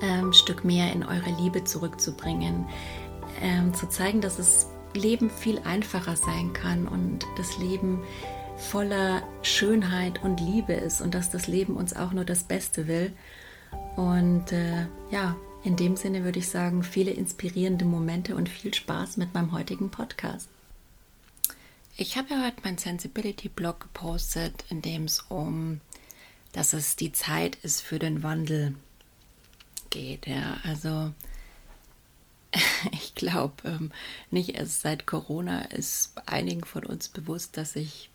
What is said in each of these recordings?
ähm, Stück mehr in eure Liebe zurückzubringen, ähm, zu zeigen, dass das Leben viel einfacher sein kann und das Leben voller Schönheit und Liebe ist und dass das Leben uns auch nur das Beste will. Und äh, ja, in dem Sinne würde ich sagen, viele inspirierende Momente und viel Spaß mit meinem heutigen Podcast. Ich habe ja heute meinen Sensibility-Blog gepostet, in dem es um, dass es die Zeit ist für den Wandel geht. Ja, also ich glaube, ähm, nicht erst seit Corona ist einigen von uns bewusst, dass sich,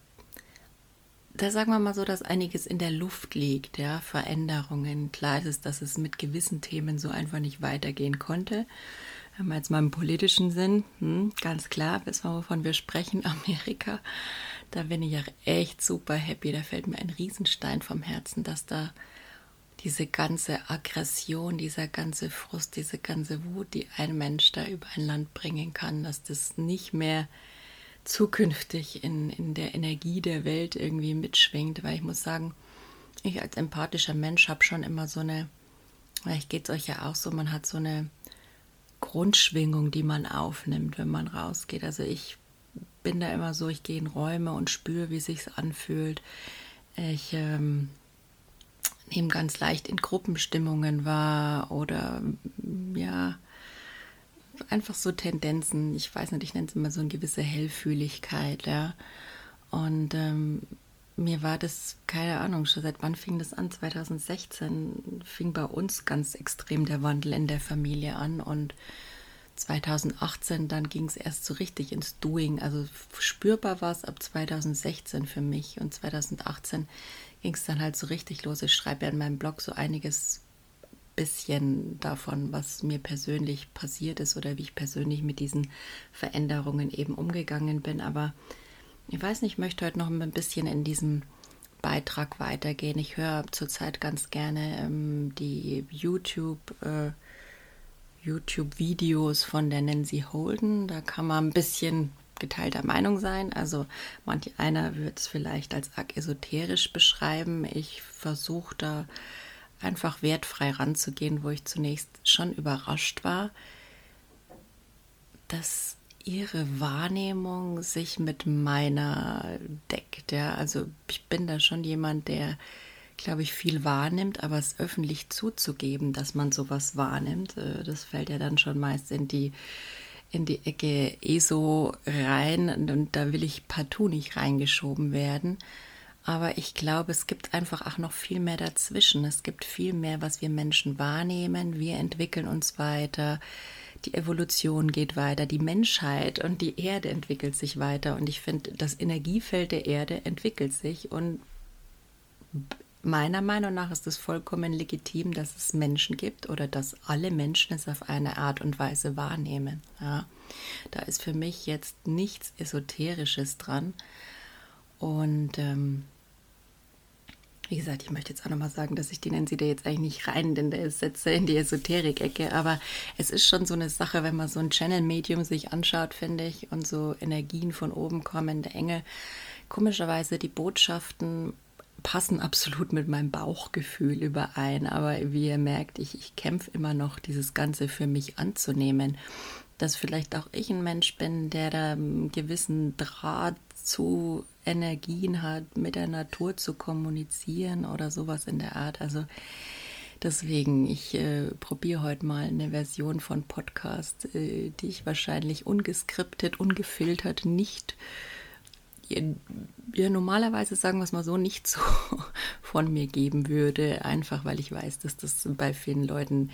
da sagen wir mal so, dass einiges in der Luft liegt, ja, Veränderungen. Klar ist es, dass es mit gewissen Themen so einfach nicht weitergehen konnte. Wir jetzt mal im politischen Sinn, hm, ganz klar, wissen wir, wovon wir sprechen, Amerika. Da bin ich ja echt super happy. Da fällt mir ein Riesenstein vom Herzen, dass da diese ganze Aggression, dieser ganze Frust, diese ganze Wut, die ein Mensch da über ein Land bringen kann, dass das nicht mehr zukünftig in, in der Energie der Welt irgendwie mitschwingt, weil ich muss sagen, ich als empathischer Mensch habe schon immer so eine, vielleicht geht es euch ja auch so, man hat so eine Grundschwingung, die man aufnimmt, wenn man rausgeht. Also ich bin da immer so, ich gehe in Räume und spüre, wie sich's anfühlt. Ich ähm, nehme ganz leicht in Gruppenstimmungen wahr oder ja, einfach so Tendenzen. Ich weiß nicht, ich nenne es immer so eine gewisse Hellfühligkeit, ja. Und ähm, mir war das, keine Ahnung, schon seit wann fing das an? 2016 fing bei uns ganz extrem der Wandel in der Familie an und 2018 dann ging es erst so richtig ins Doing. Also spürbar war es ab 2016 für mich und 2018 ging es dann halt so richtig los. Ich schreibe ja in meinem Blog so einiges bisschen davon, was mir persönlich passiert ist oder wie ich persönlich mit diesen Veränderungen eben umgegangen bin. Aber ich weiß nicht, ich möchte heute noch ein bisschen in diesem Beitrag weitergehen. Ich höre zurzeit ganz gerne ähm, die YouTube, äh, YouTube-Videos von der Nancy Holden. Da kann man ein bisschen geteilter Meinung sein. Also manch einer wird es vielleicht als arg esoterisch beschreiben. Ich versuche da einfach wertfrei ranzugehen, wo ich zunächst schon überrascht war, dass ihre Wahrnehmung sich mit meiner deckt. Ja, also ich bin da schon jemand, der, glaube ich, viel wahrnimmt, aber es öffentlich zuzugeben, dass man sowas wahrnimmt, äh, das fällt ja dann schon meist in die in die Ecke ESO rein und da will ich partout nicht reingeschoben werden. Aber ich glaube, es gibt einfach auch noch viel mehr dazwischen. Es gibt viel mehr, was wir Menschen wahrnehmen. Wir entwickeln uns weiter. Die Evolution geht weiter. Die Menschheit und die Erde entwickelt sich weiter. Und ich finde, das Energiefeld der Erde entwickelt sich und meiner Meinung nach ist es vollkommen legitim, dass es Menschen gibt oder dass alle Menschen es auf eine Art und Weise wahrnehmen. Ja. Da ist für mich jetzt nichts Esoterisches dran. Und ähm, wie gesagt, ich möchte jetzt auch nochmal sagen, dass ich die Nancy da jetzt eigentlich nicht rein, denn der ist jetzt in die Esoterik-Ecke. Aber es ist schon so eine Sache, wenn man so ein Channel-Medium sich anschaut, finde ich, und so Energien von oben kommen, der Engel. Komischerweise die Botschaften passen absolut mit meinem Bauchgefühl überein. Aber wie ihr merkt, ich, ich kämpfe immer noch, dieses Ganze für mich anzunehmen. Dass vielleicht auch ich ein Mensch bin, der da einen gewissen Draht zu Energien hat, mit der Natur zu kommunizieren oder sowas in der Art. Also Deswegen, ich äh, probiere heute mal eine Version von Podcast, äh, die ich wahrscheinlich ungeskriptet, ungefiltert, nicht, ja, normalerweise sagen wir es mal so, nicht so von mir geben würde. Einfach weil ich weiß, dass das bei vielen Leuten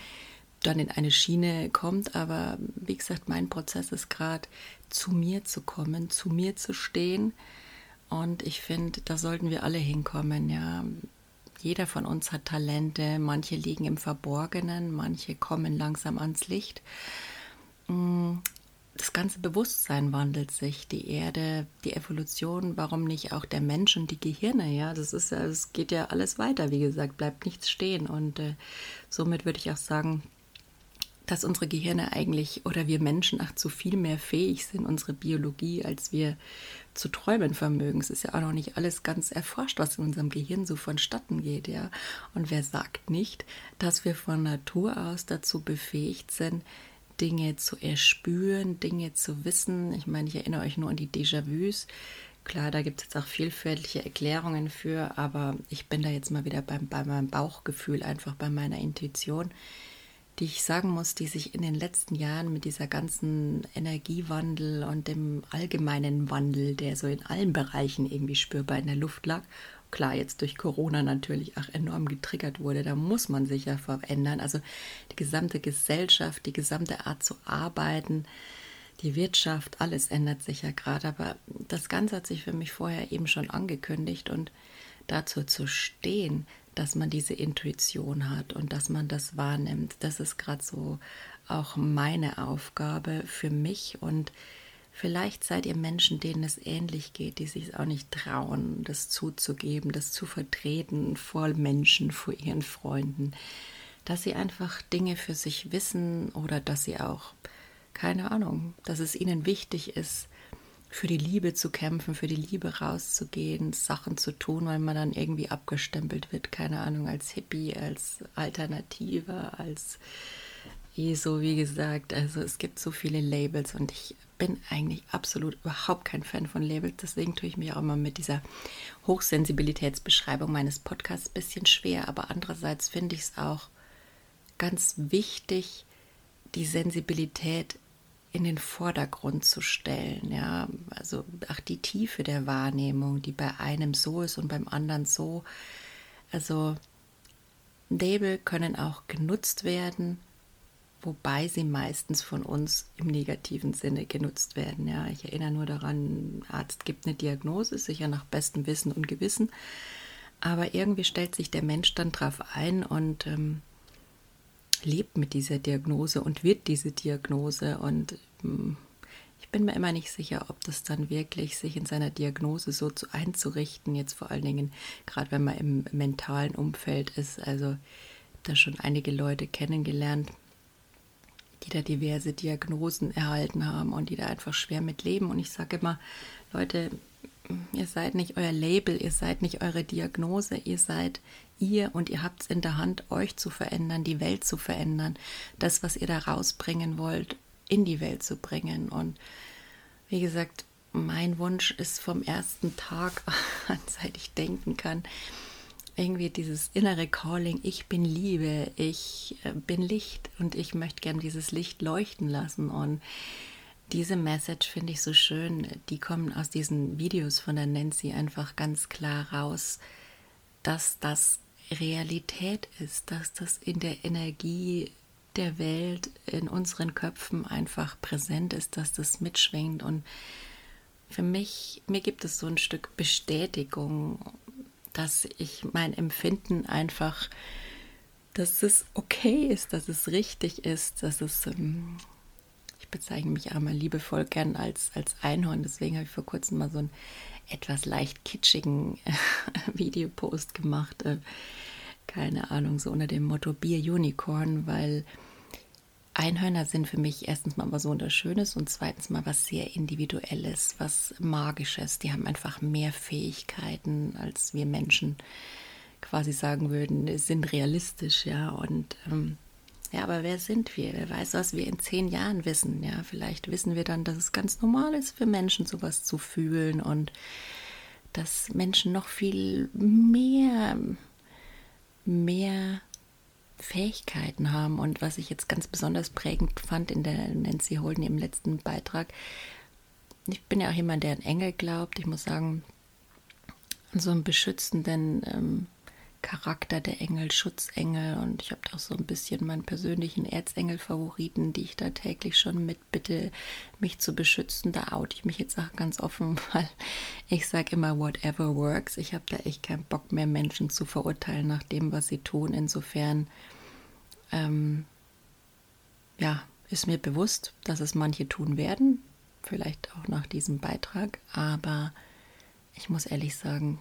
dann in eine Schiene kommt. Aber wie gesagt, mein Prozess ist gerade zu mir zu kommen, zu mir zu stehen. Und ich finde, da sollten wir alle hinkommen, ja. Jeder von uns hat Talente, manche liegen im Verborgenen, manche kommen langsam ans Licht. Das ganze Bewusstsein wandelt sich, die Erde, die Evolution, warum nicht auch der Mensch und die Gehirne, ja, das ist ja, es geht ja alles weiter, wie gesagt, bleibt nichts stehen und äh, somit würde ich auch sagen, dass unsere Gehirne eigentlich oder wir Menschen ach zu viel mehr fähig sind, unsere Biologie, als wir zu träumen vermögen. Es ist ja auch noch nicht alles ganz erforscht, was in unserem Gehirn so vonstatten geht, ja. Und wer sagt nicht, dass wir von Natur aus dazu befähigt sind, Dinge zu erspüren, Dinge zu wissen. Ich meine, ich erinnere euch nur an die Déjà-vus. Klar, da gibt es jetzt auch vielfältige Erklärungen für, aber ich bin da jetzt mal wieder beim, bei meinem Bauchgefühl, einfach bei meiner Intuition die ich sagen muss, die sich in den letzten Jahren mit dieser ganzen Energiewandel und dem allgemeinen Wandel, der so in allen Bereichen irgendwie spürbar in der Luft lag, klar jetzt durch Corona natürlich auch enorm getriggert wurde, da muss man sich ja verändern. Also die gesamte Gesellschaft, die gesamte Art zu arbeiten, die Wirtschaft, alles ändert sich ja gerade. Aber das Ganze hat sich für mich vorher eben schon angekündigt und dazu zu stehen, dass man diese Intuition hat und dass man das wahrnimmt. Das ist gerade so auch meine Aufgabe für mich und vielleicht seid ihr Menschen, denen es ähnlich geht, die sich auch nicht trauen, das zuzugeben, das zu vertreten vor Menschen, vor ihren Freunden, dass sie einfach Dinge für sich wissen oder dass sie auch, keine Ahnung, dass es ihnen wichtig ist, für die Liebe zu kämpfen, für die Liebe rauszugehen, Sachen zu tun, weil man dann irgendwie abgestempelt wird, keine Ahnung, als Hippie, als Alternative, als so, wie gesagt. Also es gibt so viele Labels und ich bin eigentlich absolut überhaupt kein Fan von Labels. Deswegen tue ich mich auch immer mit dieser Hochsensibilitätsbeschreibung meines Podcasts ein bisschen schwer. Aber andererseits finde ich es auch ganz wichtig, die Sensibilität in den Vordergrund zu stellen. Ja, also auch die Tiefe der Wahrnehmung, die bei einem so ist und beim anderen so. Also Label können auch genutzt werden, wobei sie meistens von uns im negativen Sinne genutzt werden. Ja, ich erinnere nur daran, Arzt gibt eine Diagnose, sicher nach bestem Wissen und Gewissen, aber irgendwie stellt sich der Mensch dann drauf ein und ähm, lebt mit dieser Diagnose und wird diese Diagnose. Und hm, ich bin mir immer nicht sicher, ob das dann wirklich sich in seiner Diagnose so zu einzurichten, jetzt vor allen Dingen, gerade wenn man im mentalen Umfeld ist. Also da schon einige Leute kennengelernt, die da diverse Diagnosen erhalten haben und die da einfach schwer mit leben. Und ich sage immer, Leute, ihr seid nicht euer Label, ihr seid nicht eure Diagnose, ihr seid ihr und ihr habt es in der Hand, euch zu verändern, die Welt zu verändern, das, was ihr da rausbringen wollt, in die Welt zu bringen. Und wie gesagt, mein Wunsch ist vom ersten Tag an, seit ich denken kann, irgendwie dieses innere Calling, ich bin Liebe, ich äh, bin Licht und ich möchte gern dieses Licht leuchten lassen. Und diese Message finde ich so schön. Die kommen aus diesen Videos von der Nancy einfach ganz klar raus, dass das Realität ist, dass das in der Energie der Welt, in unseren Köpfen einfach präsent ist, dass das mitschwingt. Und für mich, mir gibt es so ein Stück Bestätigung, dass ich mein Empfinden einfach, dass es okay ist, dass es richtig ist, dass es ähm, ich bezeichne mich auch mal liebevoll gern als, als Einhorn. Deswegen habe ich vor kurzem mal so einen etwas leicht kitschigen Videopost gemacht. Äh, keine Ahnung, so unter dem Motto Bier Unicorn, weil Einhörner sind für mich erstens mal was Wunderschönes und zweitens mal was sehr Individuelles, was Magisches. Die haben einfach mehr Fähigkeiten, als wir Menschen quasi sagen würden, sind realistisch, ja. Und ähm, ja, aber wer sind wir? Wer weiß, was wir in zehn Jahren wissen? Ja, vielleicht wissen wir dann, dass es ganz normal ist für Menschen, sowas zu fühlen und dass Menschen noch viel mehr, mehr Fähigkeiten haben. Und was ich jetzt ganz besonders prägend fand in der Nancy Holden im letzten Beitrag, ich bin ja auch jemand, der an Engel glaubt. Ich muss sagen, so einen beschützenden ähm, Charakter der Engel, Schutzengel und ich habe auch so ein bisschen meinen persönlichen Erzengel-Favoriten, die ich da täglich schon mitbitte, mich zu beschützen. Da oute ich mich jetzt auch ganz offen, weil ich sage immer, whatever works. Ich habe da echt keinen Bock mehr, Menschen zu verurteilen nach dem, was sie tun. Insofern, ähm, ja, ist mir bewusst, dass es manche tun werden, vielleicht auch nach diesem Beitrag, aber ich muss ehrlich sagen,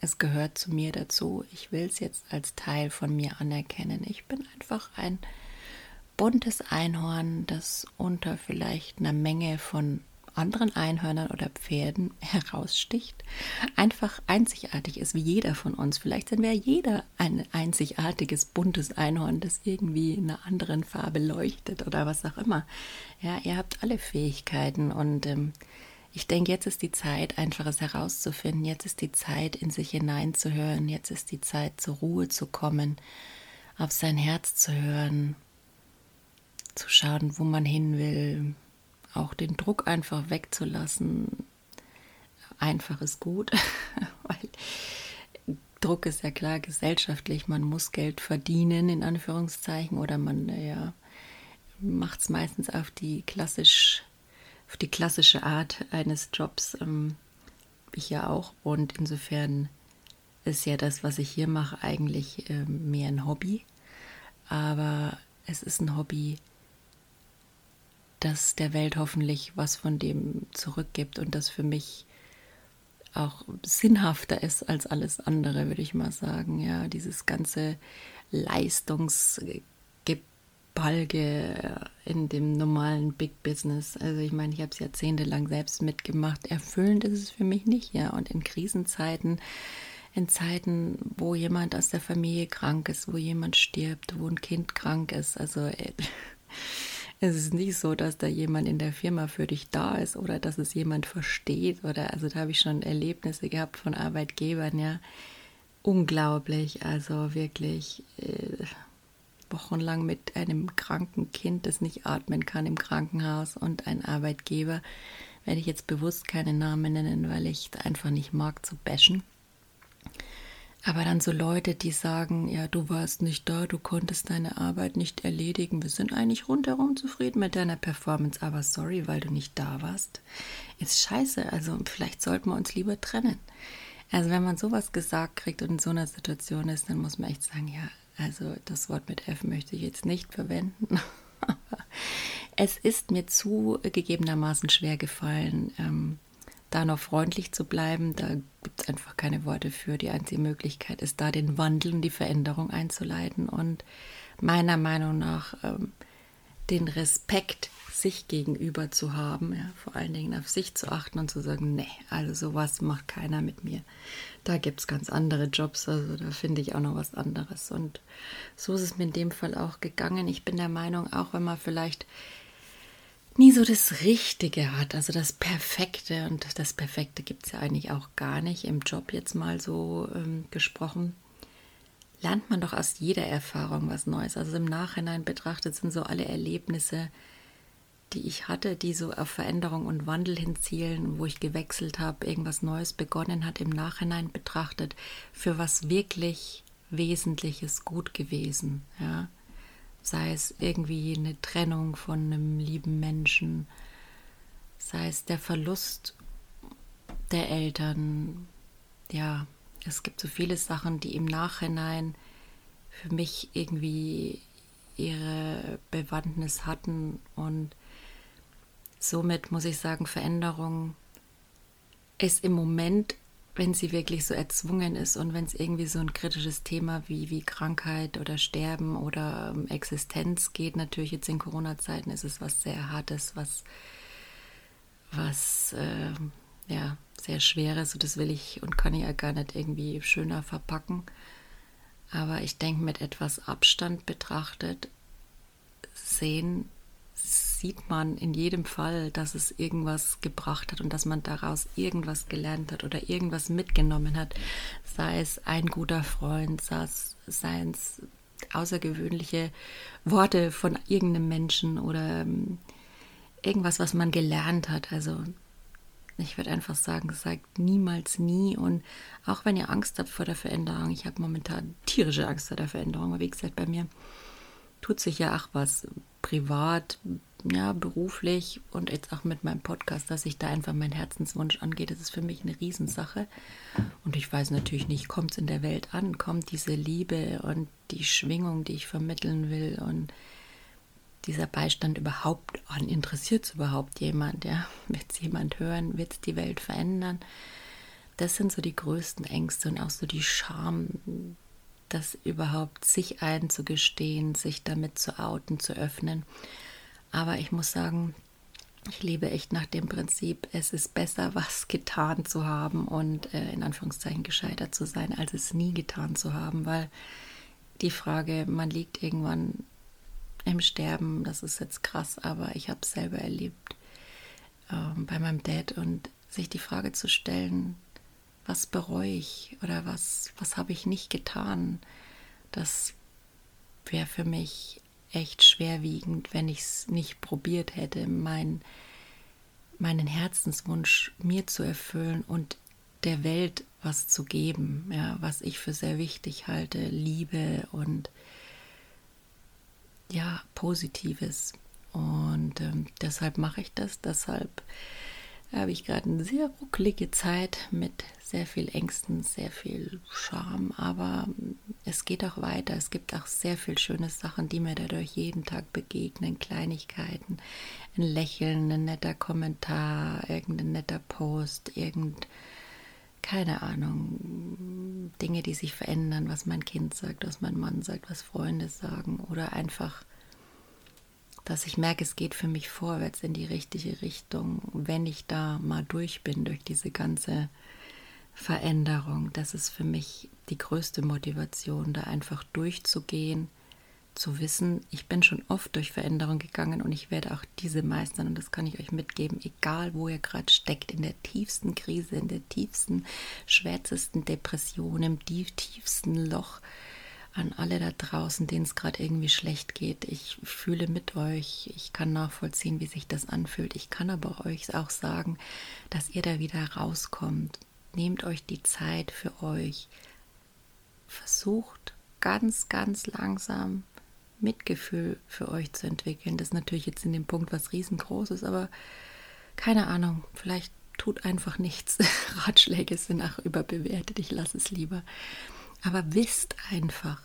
es gehört zu mir dazu. Ich will es jetzt als Teil von mir anerkennen. Ich bin einfach ein buntes Einhorn, das unter vielleicht einer Menge von anderen Einhörnern oder Pferden heraussticht, einfach einzigartig ist, wie jeder von uns. Vielleicht sind wir jeder ein einzigartiges, buntes Einhorn, das irgendwie in einer anderen Farbe leuchtet oder was auch immer. Ja, ihr habt alle Fähigkeiten und ähm, ich denke, jetzt ist die Zeit, einfaches herauszufinden. Jetzt ist die Zeit, in sich hineinzuhören. Jetzt ist die Zeit, zur Ruhe zu kommen, auf sein Herz zu hören, zu schauen, wo man hin will, auch den Druck einfach wegzulassen. Einfach ist gut, weil Druck ist ja klar gesellschaftlich. Man muss Geld verdienen, in Anführungszeichen, oder man ja, macht es meistens auf die klassisch auf die klassische Art eines Jobs. Ähm, ich ja auch. Und insofern ist ja das, was ich hier mache, eigentlich äh, mehr ein Hobby. Aber es ist ein Hobby, das der Welt hoffentlich was von dem zurückgibt und das für mich auch sinnhafter ist als alles andere, würde ich mal sagen. Ja, dieses ganze Leistungs Balge in dem normalen Big Business. Also ich meine, ich habe es jahrzehntelang selbst mitgemacht. Erfüllend ist es für mich nicht, ja. Und in Krisenzeiten, in Zeiten, wo jemand aus der Familie krank ist, wo jemand stirbt, wo ein Kind krank ist, also äh, es ist nicht so, dass da jemand in der Firma für dich da ist oder dass es jemand versteht oder also da habe ich schon Erlebnisse gehabt von Arbeitgebern, ja. Unglaublich, also wirklich. Äh, wochenlang mit einem kranken Kind, das nicht atmen kann im Krankenhaus und ein Arbeitgeber, werde ich jetzt bewusst keine Namen nennen, weil ich einfach nicht mag zu bashen. Aber dann so Leute, die sagen, ja, du warst nicht da, du konntest deine Arbeit nicht erledigen, wir sind eigentlich rundherum zufrieden mit deiner Performance, aber sorry, weil du nicht da warst, ist scheiße. Also vielleicht sollten wir uns lieber trennen. Also wenn man sowas gesagt kriegt und in so einer Situation ist, dann muss man echt sagen, ja, also das Wort mit F möchte ich jetzt nicht verwenden. es ist mir zugegebenermaßen schwer gefallen, ähm, da noch freundlich zu bleiben. Da gibt es einfach keine Worte für. Die einzige Möglichkeit ist da den Wandel und die Veränderung einzuleiten und meiner Meinung nach ähm, den Respekt sich gegenüber zu haben, ja, vor allen Dingen auf sich zu achten und zu sagen, nee, also sowas macht keiner mit mir. Da gibt es ganz andere Jobs, also da finde ich auch noch was anderes. Und so ist es mir in dem Fall auch gegangen. Ich bin der Meinung, auch wenn man vielleicht nie so das Richtige hat, also das Perfekte, und das Perfekte gibt es ja eigentlich auch gar nicht im Job jetzt mal so ähm, gesprochen, lernt man doch aus jeder Erfahrung was Neues. Also im Nachhinein betrachtet sind so alle Erlebnisse, die ich hatte, die so auf Veränderung und Wandel hinzielen, wo ich gewechselt habe, irgendwas Neues begonnen hat, im Nachhinein betrachtet, für was wirklich Wesentliches gut gewesen. Ja? Sei es irgendwie eine Trennung von einem lieben Menschen, sei es der Verlust der Eltern. Ja, es gibt so viele Sachen, die im Nachhinein für mich irgendwie ihre Bewandtnis hatten. Und somit muss ich sagen, Veränderung ist im Moment, wenn sie wirklich so erzwungen ist und wenn es irgendwie so ein kritisches Thema wie, wie Krankheit oder Sterben oder ähm, Existenz geht, natürlich jetzt in Corona-Zeiten ist es was sehr Hartes, was, was äh, ja, sehr Schweres und das will ich und kann ich ja gar nicht irgendwie schöner verpacken. Aber ich denke, mit etwas Abstand betrachtet, sehen sieht man in jedem Fall, dass es irgendwas gebracht hat und dass man daraus irgendwas gelernt hat oder irgendwas mitgenommen hat. Sei es ein guter Freund, sei es, außergewöhnliche Worte von irgendeinem Menschen oder ähm, irgendwas, was man gelernt hat. Also ich würde einfach sagen, sagt niemals nie. Und auch wenn ihr Angst habt vor der Veränderung, ich habe momentan tierische Angst vor der Veränderung, aber wie gesagt, bei mir tut sich ja auch was privat, ja, beruflich und jetzt auch mit meinem Podcast, dass ich da einfach meinen Herzenswunsch angehe. Das ist für mich eine Riesensache. Und ich weiß natürlich nicht, kommt es in der Welt an, kommt diese Liebe und die Schwingung, die ich vermitteln will und dieser Beistand überhaupt an? Interessiert es überhaupt jemand? Ja? Wird es jemand hören? Wird es die Welt verändern? Das sind so die größten Ängste und auch so die Scham, das überhaupt sich einzugestehen, sich damit zu outen, zu öffnen. Aber ich muss sagen, ich lebe echt nach dem Prinzip, es ist besser, was getan zu haben und äh, in Anführungszeichen gescheitert zu sein, als es nie getan zu haben, weil die Frage, man liegt irgendwann im Sterben, das ist jetzt krass, aber ich habe es selber erlebt äh, bei meinem Dad und sich die Frage zu stellen, was bereue ich oder was, was habe ich nicht getan, das wäre für mich echt schwerwiegend, wenn ich es nicht probiert hätte, mein, meinen Herzenswunsch mir zu erfüllen und der Welt was zu geben, ja, was ich für sehr wichtig halte, Liebe und ja, Positives. Und ähm, deshalb mache ich das. Deshalb habe ich gerade eine sehr ruckelige Zeit mit sehr viel Ängsten, sehr viel Scham. Aber ähm, es geht auch weiter. Es gibt auch sehr viel schöne Sachen, die mir dadurch jeden Tag begegnen. Kleinigkeiten, ein Lächeln, ein netter Kommentar, irgendein netter Post, irgendein keine Ahnung, Dinge, die sich verändern, was mein Kind sagt, was mein Mann sagt, was Freunde sagen oder einfach, dass ich merke, es geht für mich vorwärts in die richtige Richtung, wenn ich da mal durch bin durch diese ganze Veränderung. Das ist für mich die größte Motivation, da einfach durchzugehen zu wissen, ich bin schon oft durch Veränderung gegangen und ich werde auch diese meistern und das kann ich euch mitgeben, egal wo ihr gerade steckt, in der tiefsten Krise, in der tiefsten, schwärzesten Depression, im tiefsten Loch, an alle da draußen, denen es gerade irgendwie schlecht geht. Ich fühle mit euch, ich kann nachvollziehen, wie sich das anfühlt. Ich kann aber euch auch sagen, dass ihr da wieder rauskommt. Nehmt euch die Zeit für euch. Versucht ganz, ganz langsam Mitgefühl für euch zu entwickeln. Das ist natürlich jetzt in dem Punkt was riesengroßes, aber keine Ahnung, vielleicht tut einfach nichts. Ratschläge sind auch überbewertet, ich lasse es lieber. Aber wisst einfach,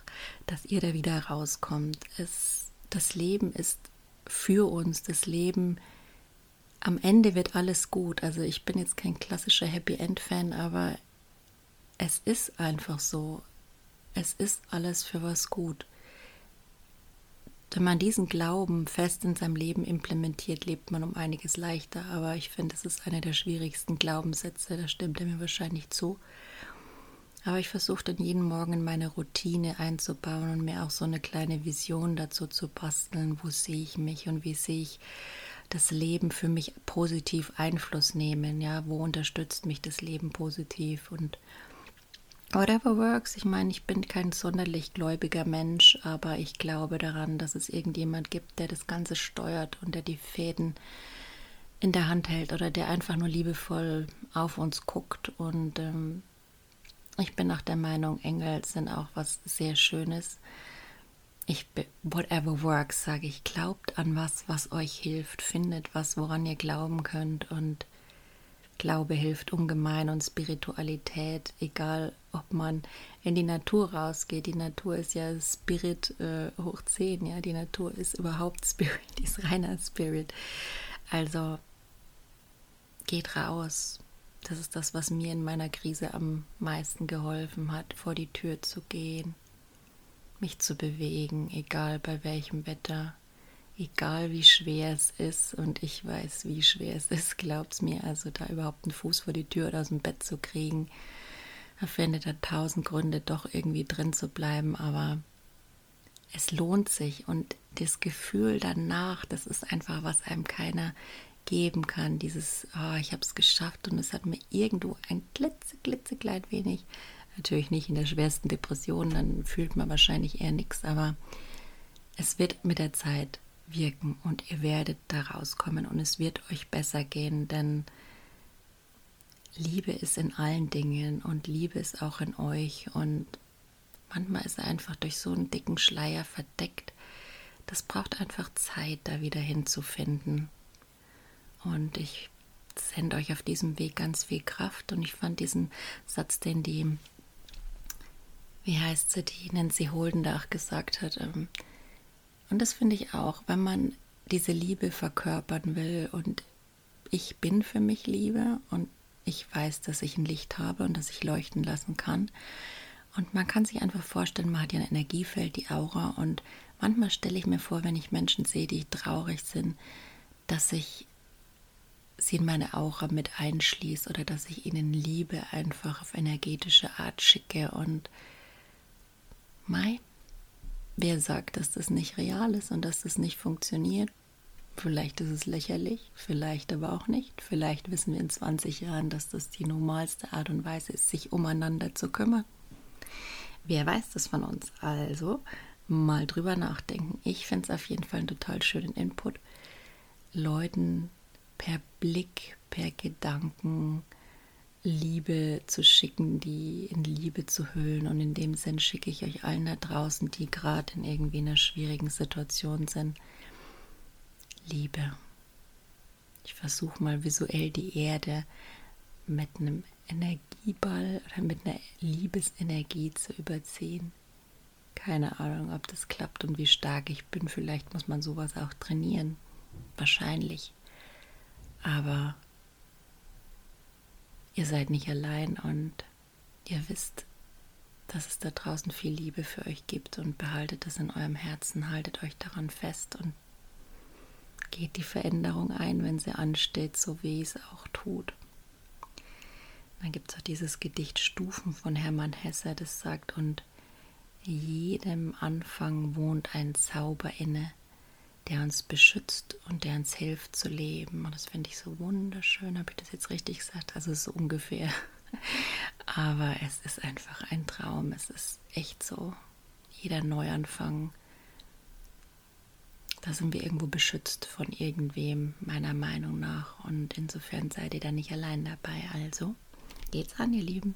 dass ihr da wieder rauskommt. Es, das Leben ist für uns, das Leben, am Ende wird alles gut. Also ich bin jetzt kein klassischer Happy End-Fan, aber es ist einfach so. Es ist alles für was gut. Wenn man diesen Glauben fest in seinem Leben implementiert, lebt man um einiges leichter. Aber ich finde, es ist einer der schwierigsten Glaubenssätze. Da stimmt er mir wahrscheinlich zu. Aber ich versuche dann jeden Morgen in meine Routine einzubauen und mir auch so eine kleine Vision dazu zu basteln. Wo sehe ich mich und wie sehe ich das Leben für mich positiv Einfluss nehmen? Ja, wo unterstützt mich das Leben positiv? Und Whatever works. Ich meine, ich bin kein sonderlich gläubiger Mensch, aber ich glaube daran, dass es irgendjemand gibt, der das Ganze steuert und der die Fäden in der Hand hält oder der einfach nur liebevoll auf uns guckt. Und ähm, ich bin auch der Meinung, Engel sind auch was sehr Schönes. Ich, whatever works, sage ich, glaubt an was, was euch hilft, findet was, woran ihr glauben könnt und Glaube hilft ungemein und Spiritualität, egal ob man in die Natur rausgeht. Die Natur ist ja Spirit äh, hoch 10, ja. Die Natur ist überhaupt Spirit, ist reiner Spirit. Also geht raus. Das ist das, was mir in meiner Krise am meisten geholfen hat, vor die Tür zu gehen, mich zu bewegen, egal bei welchem Wetter egal wie schwer es ist, und ich weiß, wie schwer es ist, glaubt's mir, also da überhaupt einen Fuß vor die Tür oder aus dem Bett zu kriegen, da findet er tausend Gründe, doch irgendwie drin zu bleiben, aber es lohnt sich. Und das Gefühl danach, das ist einfach, was einem keiner geben kann, dieses, oh, ich habe es geschafft und es hat mir irgendwo ein glitze, klitzeklein wenig Natürlich nicht in der schwersten Depression, dann fühlt man wahrscheinlich eher nichts, aber es wird mit der Zeit wirken und ihr werdet da rauskommen und es wird euch besser gehen, denn Liebe ist in allen Dingen und Liebe ist auch in euch und manchmal ist er einfach durch so einen dicken Schleier verdeckt. Das braucht einfach Zeit, da wieder hinzufinden. Und ich sende euch auf diesem Weg ganz viel Kraft und ich fand diesen Satz, den die, wie heißt sie, die Nancy Holdendach gesagt hat, ähm, und das finde ich auch, wenn man diese Liebe verkörpern will und ich bin für mich Liebe und ich weiß, dass ich ein Licht habe und dass ich leuchten lassen kann. Und man kann sich einfach vorstellen, man hat ja ein Energiefeld, die Aura. Und manchmal stelle ich mir vor, wenn ich Menschen sehe, die traurig sind, dass ich sie in meine Aura mit einschließe oder dass ich ihnen Liebe einfach auf energetische Art schicke. Und Mai, wer sagt, dass das nicht real ist und dass das nicht funktioniert? Vielleicht ist es lächerlich, vielleicht aber auch nicht. Vielleicht wissen wir in 20 Jahren, dass das die normalste Art und Weise ist, sich umeinander zu kümmern. Wer weiß das von uns? Also mal drüber nachdenken. Ich finde es auf jeden Fall einen total schönen Input. Leuten per Blick, per Gedanken Liebe zu schicken, die in Liebe zu hüllen. Und in dem Sinn schicke ich euch allen da draußen, die gerade in irgendwie einer schwierigen Situation sind, Liebe. Ich versuche mal visuell die Erde mit einem Energieball oder mit einer Liebesenergie zu überziehen. Keine Ahnung, ob das klappt und wie stark ich bin. Vielleicht muss man sowas auch trainieren. Wahrscheinlich. Aber ihr seid nicht allein und ihr wisst, dass es da draußen viel Liebe für euch gibt und behaltet es in eurem Herzen, haltet euch daran fest und geht die Veränderung ein, wenn sie ansteht, so wie es auch tut. Dann gibt es auch dieses Gedicht Stufen von Hermann Hesse, das sagt, und jedem Anfang wohnt ein Zauber inne, der uns beschützt und der uns hilft zu leben. Und das finde ich so wunderschön. Habe ich das jetzt richtig gesagt? Also so ungefähr. Aber es ist einfach ein Traum. Es ist echt so. Jeder Neuanfang da sind wir irgendwo beschützt von irgendwem, meiner Meinung nach. Und insofern seid ihr da nicht allein dabei. Also geht's an, ihr Lieben.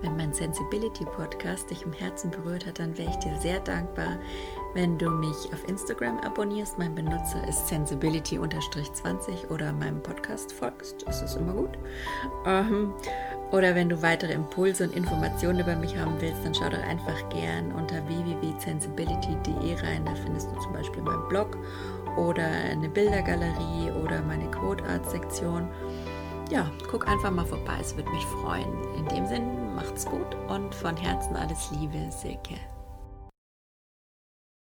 Wenn mein Sensibility Podcast dich im Herzen berührt hat, dann wäre ich dir sehr dankbar, wenn du mich auf Instagram abonnierst. Mein Benutzer ist sensibility-20 oder meinem Podcast folgst. Das ist immer gut. Ähm, oder wenn du weitere Impulse und Informationen über mich haben willst, dann schau doch einfach gern unter www.sensibility.de rein. Da findest du zum Beispiel meinen Blog oder eine Bildergalerie oder meine Quote Art Sektion. Ja, guck einfach mal vorbei, es würde mich freuen. In dem Sinn, macht's gut und von Herzen alles Liebe, Silke.